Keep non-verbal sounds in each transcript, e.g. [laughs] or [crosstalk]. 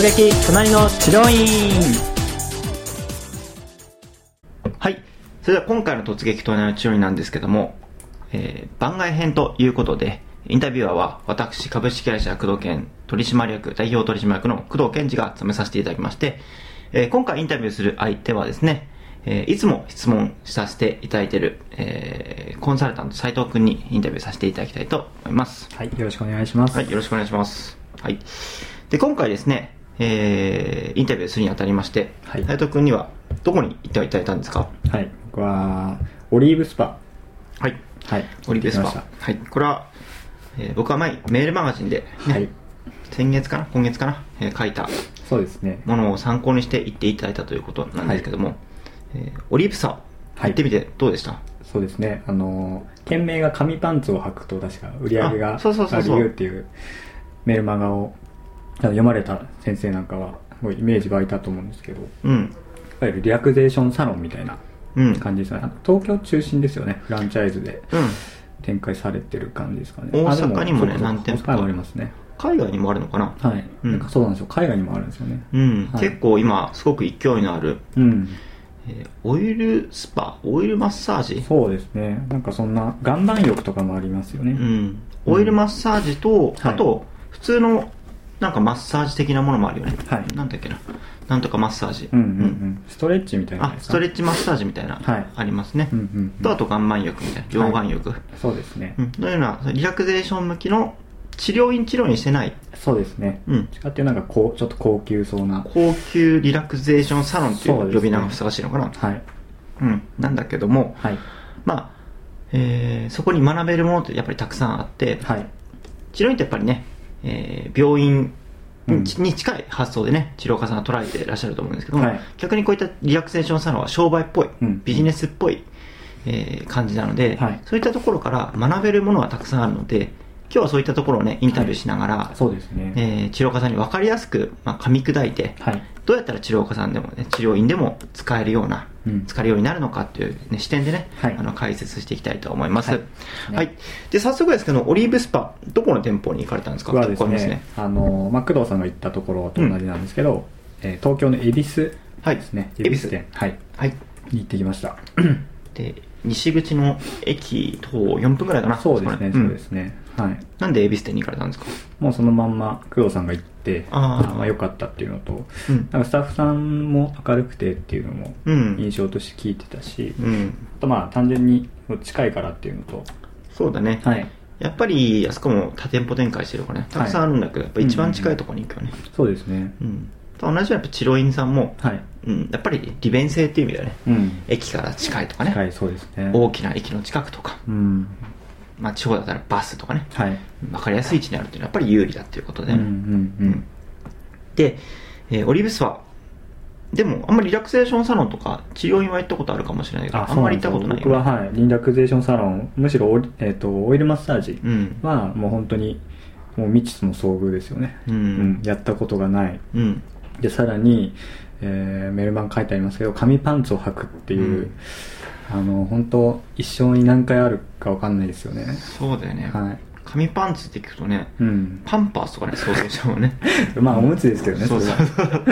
突撃隣の治療院はい。それでは今回の突撃隣の治療院なんですけども、えー番外編ということで、インタビュアーは私、株式会社工藤健取締役、代表取締役の工藤健二が務めさせていただきまして、えー今回インタビューする相手はですね、えーいつも質問させていただいている、えーコンサルタント斉藤君にインタビューさせていただきたいと思います。はいよろしくお願いしますはい、よろしくお願いします。はい。で、今回ですね、えーインタビューするにあたりまして、はい。斉藤君にはどこに行っていただいたんですか？はい。僕はオリーブスパ。はい。はい。オリベスパ。はい。これは、えー僕は前、メールマガジンで、したはい。先月かな？今月かな、えー書いたそうですね。ものを参考にして行っていただいたということなんですけども、えーオリーブサはい。行ってみてどうでした、そうですね。あの件名が紙パンツを履くと確か売り上げがあそうそうそうそう。あるよっていうメールマガを読まれた先生なんかはすごいイメージ湧いたと思うんですけどいうん。わゆるリラクゼーションサロンみたいなうん。感じですね。あの東京中心ですよね。フランチャイズでうん。展開されてる感じですかね。大あで阪にもね何店舗もありますね。海外にもあるのかな？はい、うん。なんかそうなんですよ。海外にもあるんですよね。うん。はい。結構今、すごく勢いのある、うん。えーオイルスパオイルマッサージ？そうですね。なんかそんな岩盤浴とかもありますよね、うん。オイルマッサージと、はい。あと、普通の、なんかマッサージ的なものもあるよね。はいなんだっけな。なんとかマッサージ。うんうんうんストレッチみたいなあ、ストレッチマッサージみたいな、はいありますね。うんうんうんと、あと岩盤浴みたいな、溶岩浴。そうですね、うん。のような、リラクゼーション向きの治療院治療にしてない、そうですねうん。違ってなんかこうちょっと高級そうな高級リラクゼーションサロンっていそう呼び名がふさわしいのかな。はいうん。なんだけども、はいまあ、えーそこに学べるものってやっぱりたくさんあって、はい治療院ってやっぱりね、えー病院うんにに近い発想でね、治療家さんが捉えていらっしゃると思うんですけども、はい。逆にこういったリラクゼーションサロンは商売っぽい、うん。ビジネスっぽい、えー感じなので、はい。そういったところから学べるものがたくさんあるので、今日はそういったところをね、インタビューしながら、そうですね、えー治療家さんに分かりやすく、まあ、噛み砕いて、はい。どうやったら治療家さんでもね、治療院でも使えるような、うん使えるようになるのかっていう、ね、視点でね、はい。あの解説していきたいと思います。ははい。い。で、早速ですけど、オリーブスパ、どこの店舗に行かれたんですか？僕はです結構ありますねあの、まあ、工藤さんが行ったところと同じなんですけど、えー東京の恵比寿はいですね、恵比寿店。はい。はい。に行ってきました。で、西口の駅徒歩4分ぐらいかな。そうですね、ん。そうですね。はい。なんで恵比寿店に行かれたんですか？もうそのまんま工藤さんが行ってあー。まあ、良かったっていうのとうん。なんかスタッフさんも明るくてっていうのもうん。印象として聞いてたし、うん。あとまあ単純に近いからっていうのと。そうだね。はい。やっぱり、あそこも多店舗展開してるからね、たくさんあるんだけど、やっぱ一番近いところに行くよね。そうですね。うん。と同じようにやっぱ治療院さんも、はい。うん、やっぱり利便性っていう意味ではね、うん。駅から近いとかね、近いそうですね。大きな駅の近くとか、うんまあ地方だったらバスとかね、はい。わかりやすい位置にあるっていうのはやっぱり有利だっていうことで、うんうんうんで、えーオリブスは、でもあんまりリラクゼーションサロンとか治療院は行ったことあるかもしれないけど、あんまり行ったことないよ、ね。僕ははい。リラクゼーションサロンむしろオイ,、えー、とオイルマッサージうん。はもう本当にもう未知の遭遇ですよね、うんやったことがない。うん。でさらに、えーメルマン書いてありますけど紙パンツを履くっていう、うんあの本当一生に何回あるか分かんないですよねそうだよね。はい紙パンツって聞くとね、うんパンパースとかね、想像しちゃうもんね。[laughs] まあおむつですけどねそうそうそう。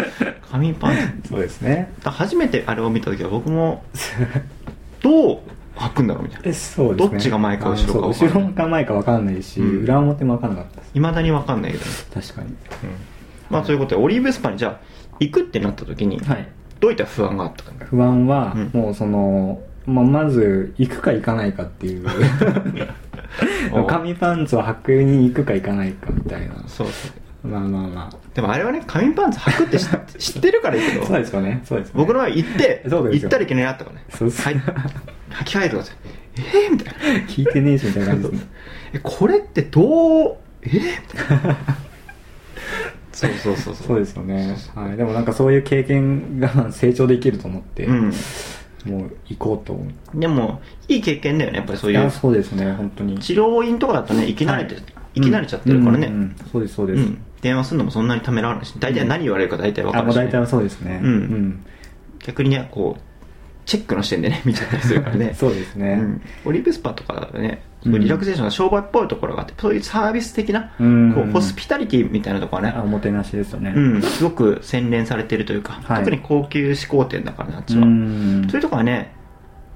紙パンツ。そうですねだ初めてあれを見た時は僕も、[laughs] どう履くんだろうみたいな。えそうですねどっちが前か後ろか後ろか前か分かんないし、うん裏表も分かんなかったです未だにわかんないけどね。確かにまあ、ということで、オリーブスパにじゃあ、行くってなった時に、はいどういった不安があったか。不安は、うんもうその、まあ、まず行くか行かないかっていう。[laughs] お紙パンツを履くに行くか行かないかみたいな。そうそう。まあまあまあ。でもあれはね、紙パンツ履くって知 [laughs] 知ってるからいいけど、そうですよね。そうですよね。僕の場合行って、行ったらいけないなったからね。そうそうはい。履き替えてください。えー、みたいな。聞いてねえしみたいな感じ。ですねえ、これってどう、えー、[laughs] そうそうそう。そう。ですよね、はい、でもなんかそういう経験が成長できると思って、うん。もう行こうと思う。でも、いい経験だよね、やっぱりそういやいう。そうですね本当に。治療院とかだとね、生き慣れて、はい生き慣れちゃってるからね。うんうんうん。そうですそうです、うん。電話するのもそんなにためらわないし、大体何言われるか大体わかるし、ね。あもう大体はそうですね。うん。逆にね、こう、チェックの視点でね見ちゃったりするからね。[laughs] そうですね、うん、オリーブスパとかだとね、うん。リラクゼーションが商売っぽいところがあってそういうサービス的な、うん。こうホスピタリティみたいなところはねあおもてなしですよね。うん、すごく洗練されてるというか、はい。特に高級志向店だからねあっちうは、ん。そういうところはね、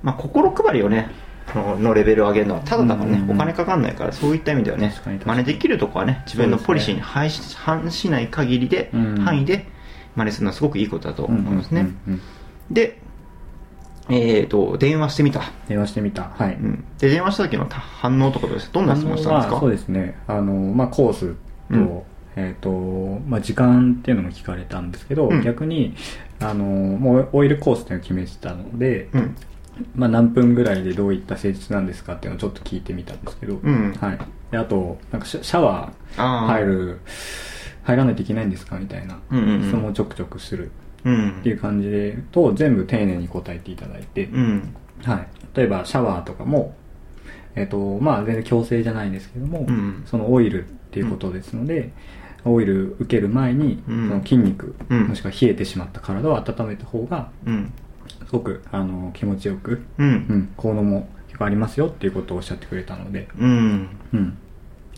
まあ、心配りをねののレベルを上げるのはただだからね、うん。お金かかんないからそういった意味ではね真似できるとこはね自分のポリシーに反し,、反しない限りで、うん。範囲で真似するのはすごくいいことだと思いますね、でえー、と電話してみた、電話してみた。はい、うん、で電話した時の反応とかどうですどんな質問したんですか？そうですね。あの、まあ、コースと,、うん。えーとまあ、時間っていうのも聞かれたんですけど、うん。逆にあのもうオイルコースっていうのを決めてたので、うん。まあ、何分ぐらいでどういった施術なんですかっていうのをちょっと聞いてみたんですけど、うん。はい、であとなんかシャシャワー入る入らないといけないんですか？みたいな。うんうんうん。質問をちょくちょくする。うんっていう感じでと全部丁寧に答えていただいて、うん。はい、例えばシャワーとかも、えっとまあ、全然強制じゃないんですけども、うん。そのオイルっていうことですので、オイル受ける前に、うん。その筋肉、うん。もしくは冷えてしまった体を温めた方がうん。すごくあの気持ちよく、ううんん、効能も結構ありますよっていうことをおっしゃってくれたので、うん。うん、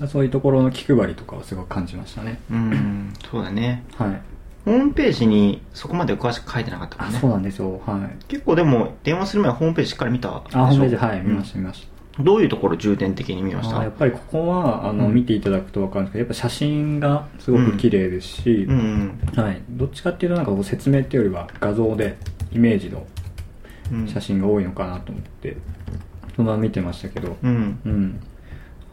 そういうところの気配りとかはすごく感じましたね。うん。そうだね。はい、ホームページにそこまで詳しく書いてなかったもんね。あそうなんですよ、はい、結構でも電話する前はホームページしっかり見た？でしょあホームページはいうん見ました見ました。どういうところ重点的に見ました？あやっぱりここはあの、うん見ていただくと分かるんですけどやっぱ写真がすごく綺麗ですし、うん。はい、どっちかっていうとなんかこう説明っていうよりは画像でイメージのうん写真が多いのかなと思ってそのまま見てましたけど、うん。うん、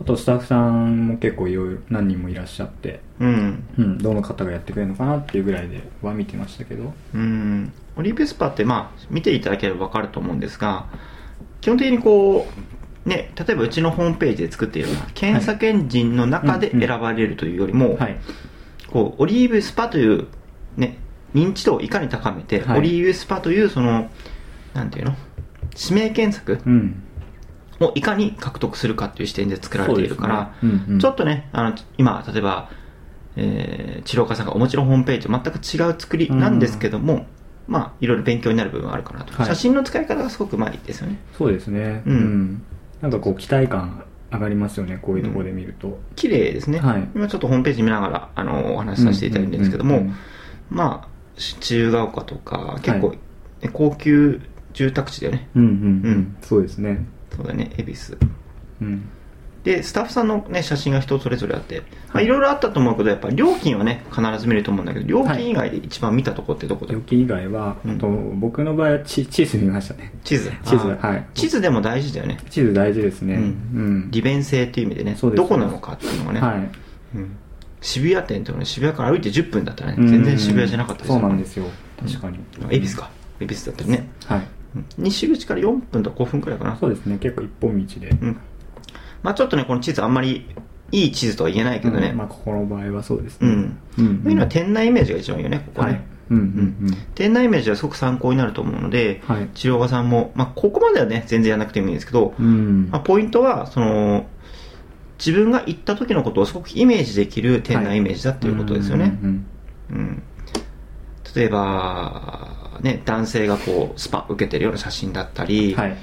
あとスタッフさんも結構いろいろ何人もいらっしゃって、うん。うん、どの方がやってくれるのかなっていうぐらいでは見てましたけど。うん。オリーブスパってまあ見ていただければ分かると思うんですが基本的にこうね例えばうちのホームページで作っているような検索エンジンの中で選ばれるというよりも、はい。こうオリーブスパという、ね、認知度をいかに高めて、はい。オリーブスパというそのなんていうの？指名検索うんをいかに獲得するかっていう視点で作られているから、ね。うんうん。ちょっとねあの今例えば、えー、治療家さんがお持ちのホームページと全く違う作りなんですけども、まあいろいろ勉強になる部分はあるかなと、はい。写真の使い方がすごくうまいですよねそうですね。うん。なんかこう期待感上がりますよねこういうところで見ると、綺麗ですね、はい。今ちょっとホームページ見ながらあのお話しさせていただいてるんですけども、うんうんうんまあし自由が丘とか結構、はい。ね高級住宅地だよね。うんうんううんん。そうですねそうだね恵比寿。うん。でスタッフさんの、ね、写真が人それぞれあって、まあ、はい。いろいろあったと思うけどやっぱり料金はね必ず見ると思うんだけど料金以外で一番見たとこってどこだよ、料金以外は、うん。あと僕の場合はチチーズ見ましたね。地図地図はい。地図でも大事だよね。地図大事ですね。ううん。ん、利便性っていう意味でねどこなのかっていうのがね、はい。うん。渋谷店っていうのは渋谷から歩いて10分だったらね全然渋谷じゃなかったですそうなんですよ。確かに。恵比寿か。恵比寿だったらね、はい。うん西口から4分とか5分くらいかな。そうですね。結構一本道で。うん。まあちょっとねこの地図あんまりいい地図とは言えないけどね、うん。まあここの場合はそうですね。うん。うん。というのは店内イメージが一番いいよねここははい。ね、うんうん。店内イメージはすごく参考になると思うので、はい。治療家さんも、まあ、ここまではね全然やらなくてもいいんですけど、うん。うんまあ、ポイントはその自分が行った時のことをすごくイメージできる店内イメージだっていうことですよね、うん。うん。例えば、ね、男性がこうスパ受けてるような写真だったり、はい。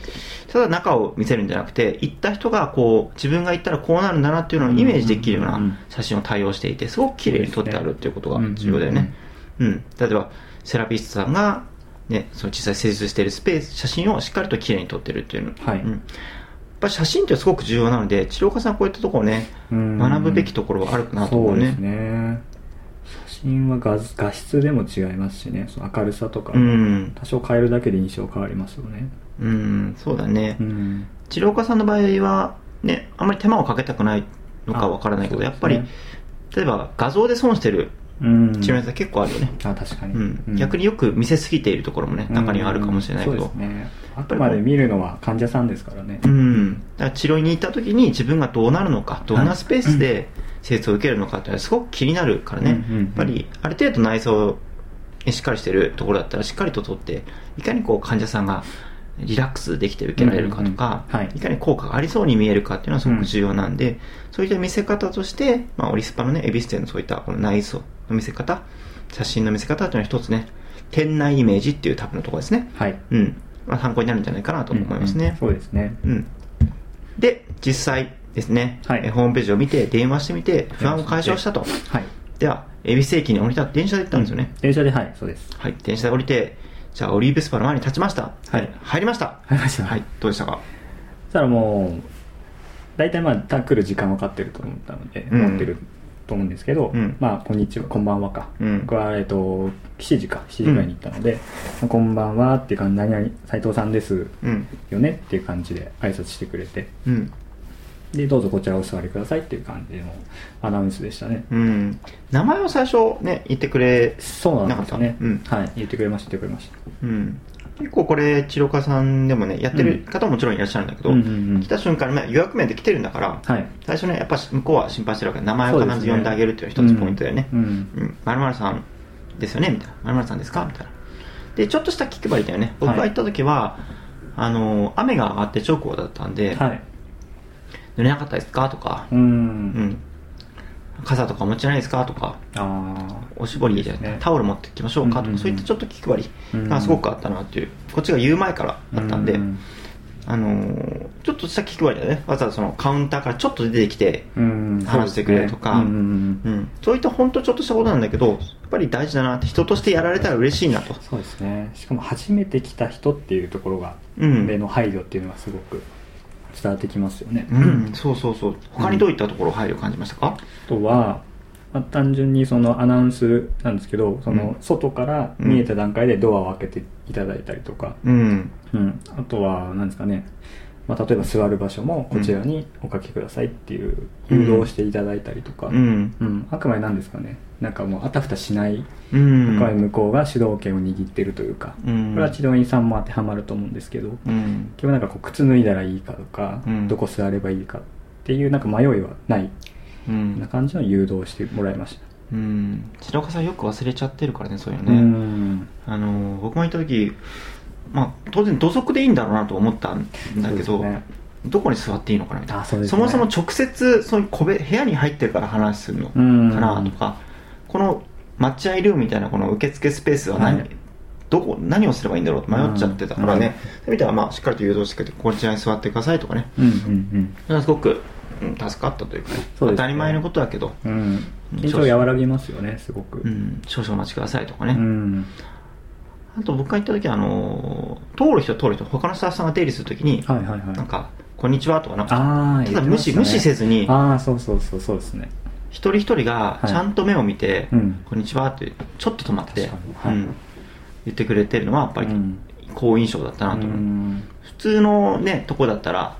ただ中を見せるんじゃなくて行った人がこう自分が行ったらこうなるんだなっていうのをイメージできるような写真を対応していてすごく綺麗に撮ってあるっていうことが重要だよね、うん例えばセラピストさんが、ね、その実際施術しているスペース写真をしっかりと綺麗に撮ってるっていうの、はい。うん、やっぱり写真ってすごく重要なので治療家さんこういったところをねうん。学ぶべきところはあるかなと思そううですね真は画画質でも違いますしね。その明るさとか。うん、多少変えるだけで印象変わりますよね。うん、そうだね、うん。治療家さんの場合はねあんまり手間をかけたくないのかわからないけど、あやっぱり例えば画像で損してるうん。治療家さん結構あるよね、あ確かに、うん。逆によく見せすぎているところもね中にはあるかもしれないけど、うんそうですね。あくまで見るのは患者さんですからね。うん、だから治療に行った時に自分がどうなるのかどんなスペースで施術を受けるのかっていうのはすごく気になるからね、うんうんうん。やっぱりある程度内装にしっかりしてるところだったらしっかりと取っていかにこう患者さんがリラックスできて受けられるかとか、い。いかに効果がありそうに見えるかっていうのはすごく重要なんで、そういった見せ方として、まあ、オリスパのね、エビス店のそういったこの内装の見せ方、写真の見せ方っていうのは一つね、店内イメージっていうタブのところですね。はい。うん。まあ、参考になるんじゃないかなと思いますね、うんうん。そうですね。うん、で実際ですね、はい。えホームページを見て電話してみて不安を解消したと。はい。では恵比寿駅に降りた電車で行ったんですよね、電車ではいそうです。はい。電車で降りてじゃあオリーブスパの前に立ちました。はい。入りました。入りました。はい。どうでしたか？そしたらもう大体まあた来る時間分かってると思ったので、うん。思ってると思うんですけど、うん。まあこんにちはこんばんはか、うん。僕はえっと7時か7時ぐらいに行ったので、まあこんばんはっていう感じ何々斉藤さんですうん。よねっていう感じで挨拶してくれて。うん。でどうぞこちらお座りくださいっていう感じのアナウンスでしたね。うん。名前を最初ね言ってくれそうなんですよね、はい言ってくれました言ってくれました。うん結構これ治療家さんでもねやってる方ももちろんいらっしゃるんだけど、うんうんうん。来た瞬間にまあ予約面で来てるんだから、はい。最初ねやっぱ向こうは心配してるわけ名前を必ず呼んであげるっていうのが一つポイントだよねうん。うん「まるさんですよね」みたいな「まるさんですか?」みたいな。でちょっとした気配りだよね。僕が行った時は、あの雨が上がって直後だったんで、はい濡れなかったですか？とか。う、ん、うん傘とかお持ちないですか？とかあおしぼりじゃね。タオル持ってきましょうか？とか、そういったちょっと気配りうんがすごくあったなっていう。こっちが言う前からああったんで、うんあのーちょっとした気配りだね。わざわざそのカウンターからちょっと出てきて、うん話してくれとか。そういった本当ちょっとしたことなんだけどやっぱり大事だなって人としてやられたら嬉しいなと。そうですね。しかも初めて来た人っていうところが、うん。での配慮っていうのがすごく伝わってきますよね、うん、そうそうそう。他にどういったところ配慮を感じましたか、あとは、まあ、単純にそのアナウンスなんですけどその外から見えた段階でドアを開けていただいたりとか、うん。うん。あとは何ですかね、まあ、例えば座る場所もこちらにおかけくださいっていう誘導をしていただいたりとか、うん。うん。あくまで何ですかねなんかもうあたふたしない向こうが主導権を握ってるというか、うん。これは治療院さんも当てはまると思うんですけど、うん。結局なんかこう靴脱いだらいいかとか、うん。どこ座ればいいかっていうなんか迷いはない。よううなん感じの誘導をしてもらいました、うん。白岡さんよく忘れちゃってるからねそういううのね、ん。あの僕も行った時まあ当然土足でいいんだろうなと思ったんだけど、どこに座っていいのかなみたいな。あそね。もそも直接そういう個別部屋に入ってるから話するのかうんなとか、この待合ルームみたいなこの受付スペースは何,、はい。どこ？何をすればいいんだろう？と迷っちゃってたからね、うん。そういう意味ではまあしっかりと誘導してくれてこちらに座ってくださいとかね。うんうんそれはすごく、うん助かったというかね。ね。当たり前のことだけど、うん。うん。うん緊張和らぎますよねすごく。うん、少々お待ちくださいとかね、うん。あと僕が行った時はあの通る人通る人他のスタッフさんが出入りする時に、はいはいはい。なんか「こんにちは」とかなんかああただ無視無視せずにああそうそうそうそうですね一人一人がちゃんと目を見て「うん。こんにちは」ってちょっと止まって、はい。うん。言ってくれてるのはやっぱりうん。好印象だったなと思う、うん。普通のねとこだったら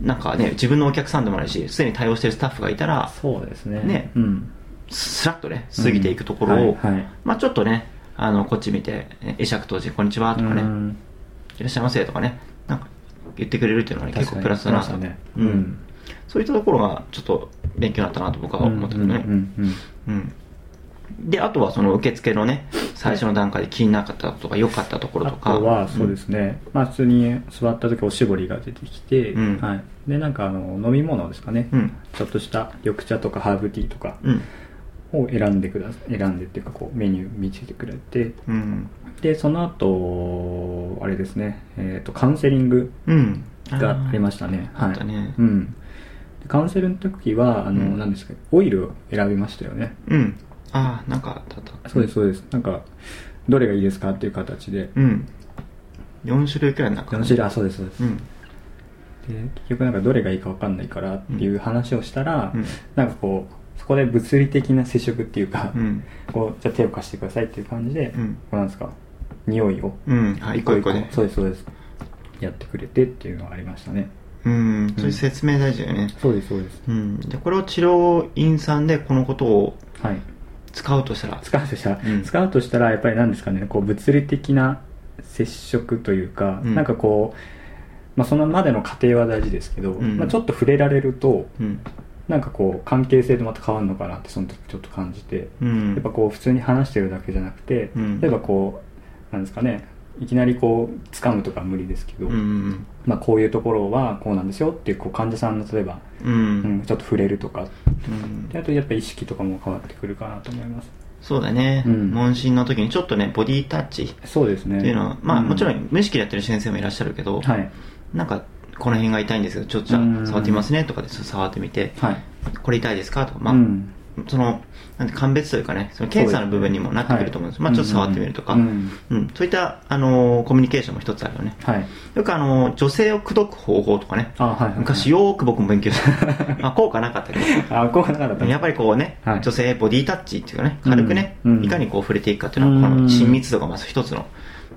なんかね自分のお客さんでもないしすでに対応してるスタッフがいたらそうですね。ねうん。スラッとね過ぎていくところを、うん。はいはい。まあちょっとねあのこっち見て「会釈当時こんにちは」とかね、うん。いらっしゃいませとかねなんか言ってくれるっていうのはね結構プラスだなと、ね。うん。うんそういったところがちょっと勉強になったなと僕は思ったけどね、うんうんうんうんであとはその受付のね最初の段階で気になかったこととか良かったところあとか。とはそうですね、まあ普通に座った時おしぼりが出てきて、うん。はい、でなんかあの飲み物ですかね、うん。ちょっとした緑茶とかハーブティーとかうん。を選んでくだ選んでっていうかこうメニュー見せてくれて。うん。でその後あれですね、えー、とカウンセリングうん。がありましたね。あーあったね。うん、でカウンセルの時はあの、うん。何ですかオイルを選びましたよね。うん。ああなんかあった。そうですそうです。なんかどれがいいですかっていう形で。うん。4種類くらいなんか4種類あそうですそうです、うん。で結局なんかどれがいいか分かんないからっていう話をしたら、うん。なんかこうそこで物理的な接触っていうか、うん。こうじゃあ手を貸してくださいっていう感じで、うん。こうなんですか匂いをうん。はい一個一個でそうですそうです。やってくれてっていうのがありましたねうん。そういう説明大事だよね。そうですそうです。うん。でこれを治療院さんでこのことをはい。使うとしたら。使うとしたら、うん。使うとしたらやっぱり何ですかねこう物理的な接触というか、うん。なんかこう、まあ、そのまでの過程は大事ですけど、うん。まあ、ちょっと触れられるとうん。なんかこう関係性でまた変わるのかなってその時ちょっと感じて、うん。やっぱこう普通に話してるだけじゃなくて、うん。例えばこうなんですかねいきなりこう掴むとかは無理ですけど、うんうんまあ、こういうところはこうなんですよっていうこう患者さんの例えば、うん。うんちょっと触れるとか。うん。であとやっぱ意識とかも変わってくるかなと思います。そうだね、うん。問診の時にちょっとねボディタッチっそうですね。ていうのは、まあうん。もちろん無意識でやってる先生もいらっしゃるけど、はい。なんかこの辺が痛いんですけどちょっとじゃ触ってみますねとかで触ってみて、はい。これ痛いですかとか、まあ、うんその、なんて鑑別というかね、その検査の部分にもなってくると思うんです。はいまあちょっと触ってみるとか、ううんん、そういった、あのーコミュニケーションも一つあるよね。はい。よくあのー女性を口説く方法とかね、あはいはい昔よーく僕も勉強した。[laughs] まあ効果なかったけあ効果なかった。ど、やっぱりこうね、はい。女性ボディタッチっていうかね、軽くね、うんいかにこう触れていくかっていうのは、こうん。の親密度がまず一つの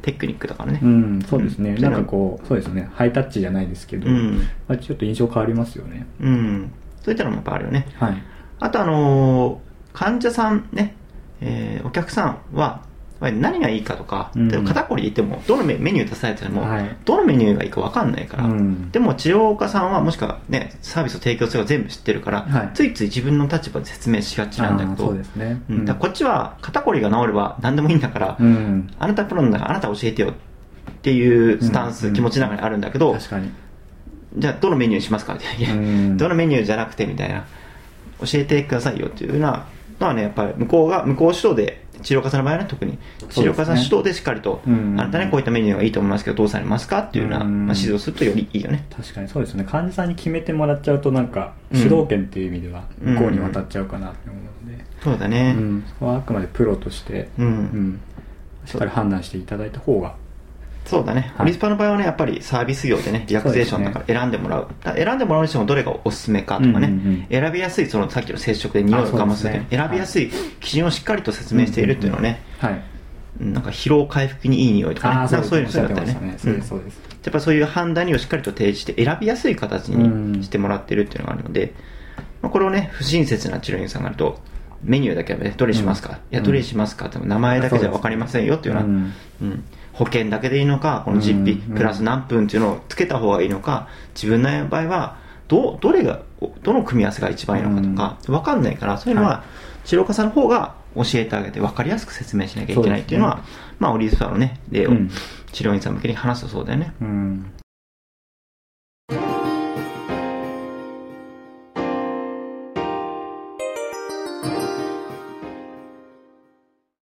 テクニックだからね。うん。そうですね、うん。なんかこうそうですね。ハイタッチじゃないですけど、うん。まあ、ちょっと印象変わりますよね。うん。そういったのもやっぱあるよね。はいあとあのー患者さんね、えーお客さんは、何がいいかとか、うん。肩こりで言っても、どのメメニュー出されても、はい。どのメニューがいいか分かんないから、うん。でも治療家さんはもしくはね、サービスを提供するか全部知ってるから、はい。ついつい自分の立場で説明しがちなんだけど、ね。うん。こっちは肩こりが治れば何でもいいんだから、うん。あなたプロなんだからあなた教えてよっていうスタンス、うん気持ちの中にあるんだけど、確かに。じゃあどのメニューにしますか？って、どのメニューじゃなくてみたいな、教えてくださいよっていうようなのはね、やっぱり向こうが、向こう主導で、治療家さんの場合はね、特に、治療家さん主導でしっかりと、うんあなたね、こういったメニューがいいと思いますけど、どうされますかっていうような、うんまあ、指導するとよりいいよね。確かにそうですね。患者さんに決めてもらっちゃうとなんかうん主導権っていう意味では向こうに渡っちゃうかなって思うので、うそうだね。ん。そこはあくまでプロとして、うん。しっかり判断していただいた方がそうだね。はい。オリスパの場合はね、やっぱりサービス業でね、リラクゼーションだから選んでもらう。だから選んでもらうにしてもどれがおすすめかとかね、うんうんうん。選びやすい、そのさっきの接触で匂いを我慢するあそうですね。選びやすい基準をしっかりと説明しているっていうのはね、はい。うんなんか疲労回復にいい匂いとかね、そういうのだったよね。ううんですそうです。やっぱそういう判断をしっかりと提示して選びやすい形うんにしてもらってるっていうのがあるので、まあ、これをね不親切な治療院さんがあるとメニューだけはねどれにしますか、うん。いやどれにしますか？って名前だけじゃ分かりませんよっていうような、うん。うん。保険だけでいいのかこの実費うんプラス何分っていうのをつけた方がいいのか自分の場合はどうどれがどの組み合わせが一番いいのかとか分かんないからそういうのはは治療家さんの方が教えてあげて分かりやすく説明しなきゃいけないっていうのはそうでまあオリーブスパのね例をうん。治療院さん向けに話すとそうだよね。うん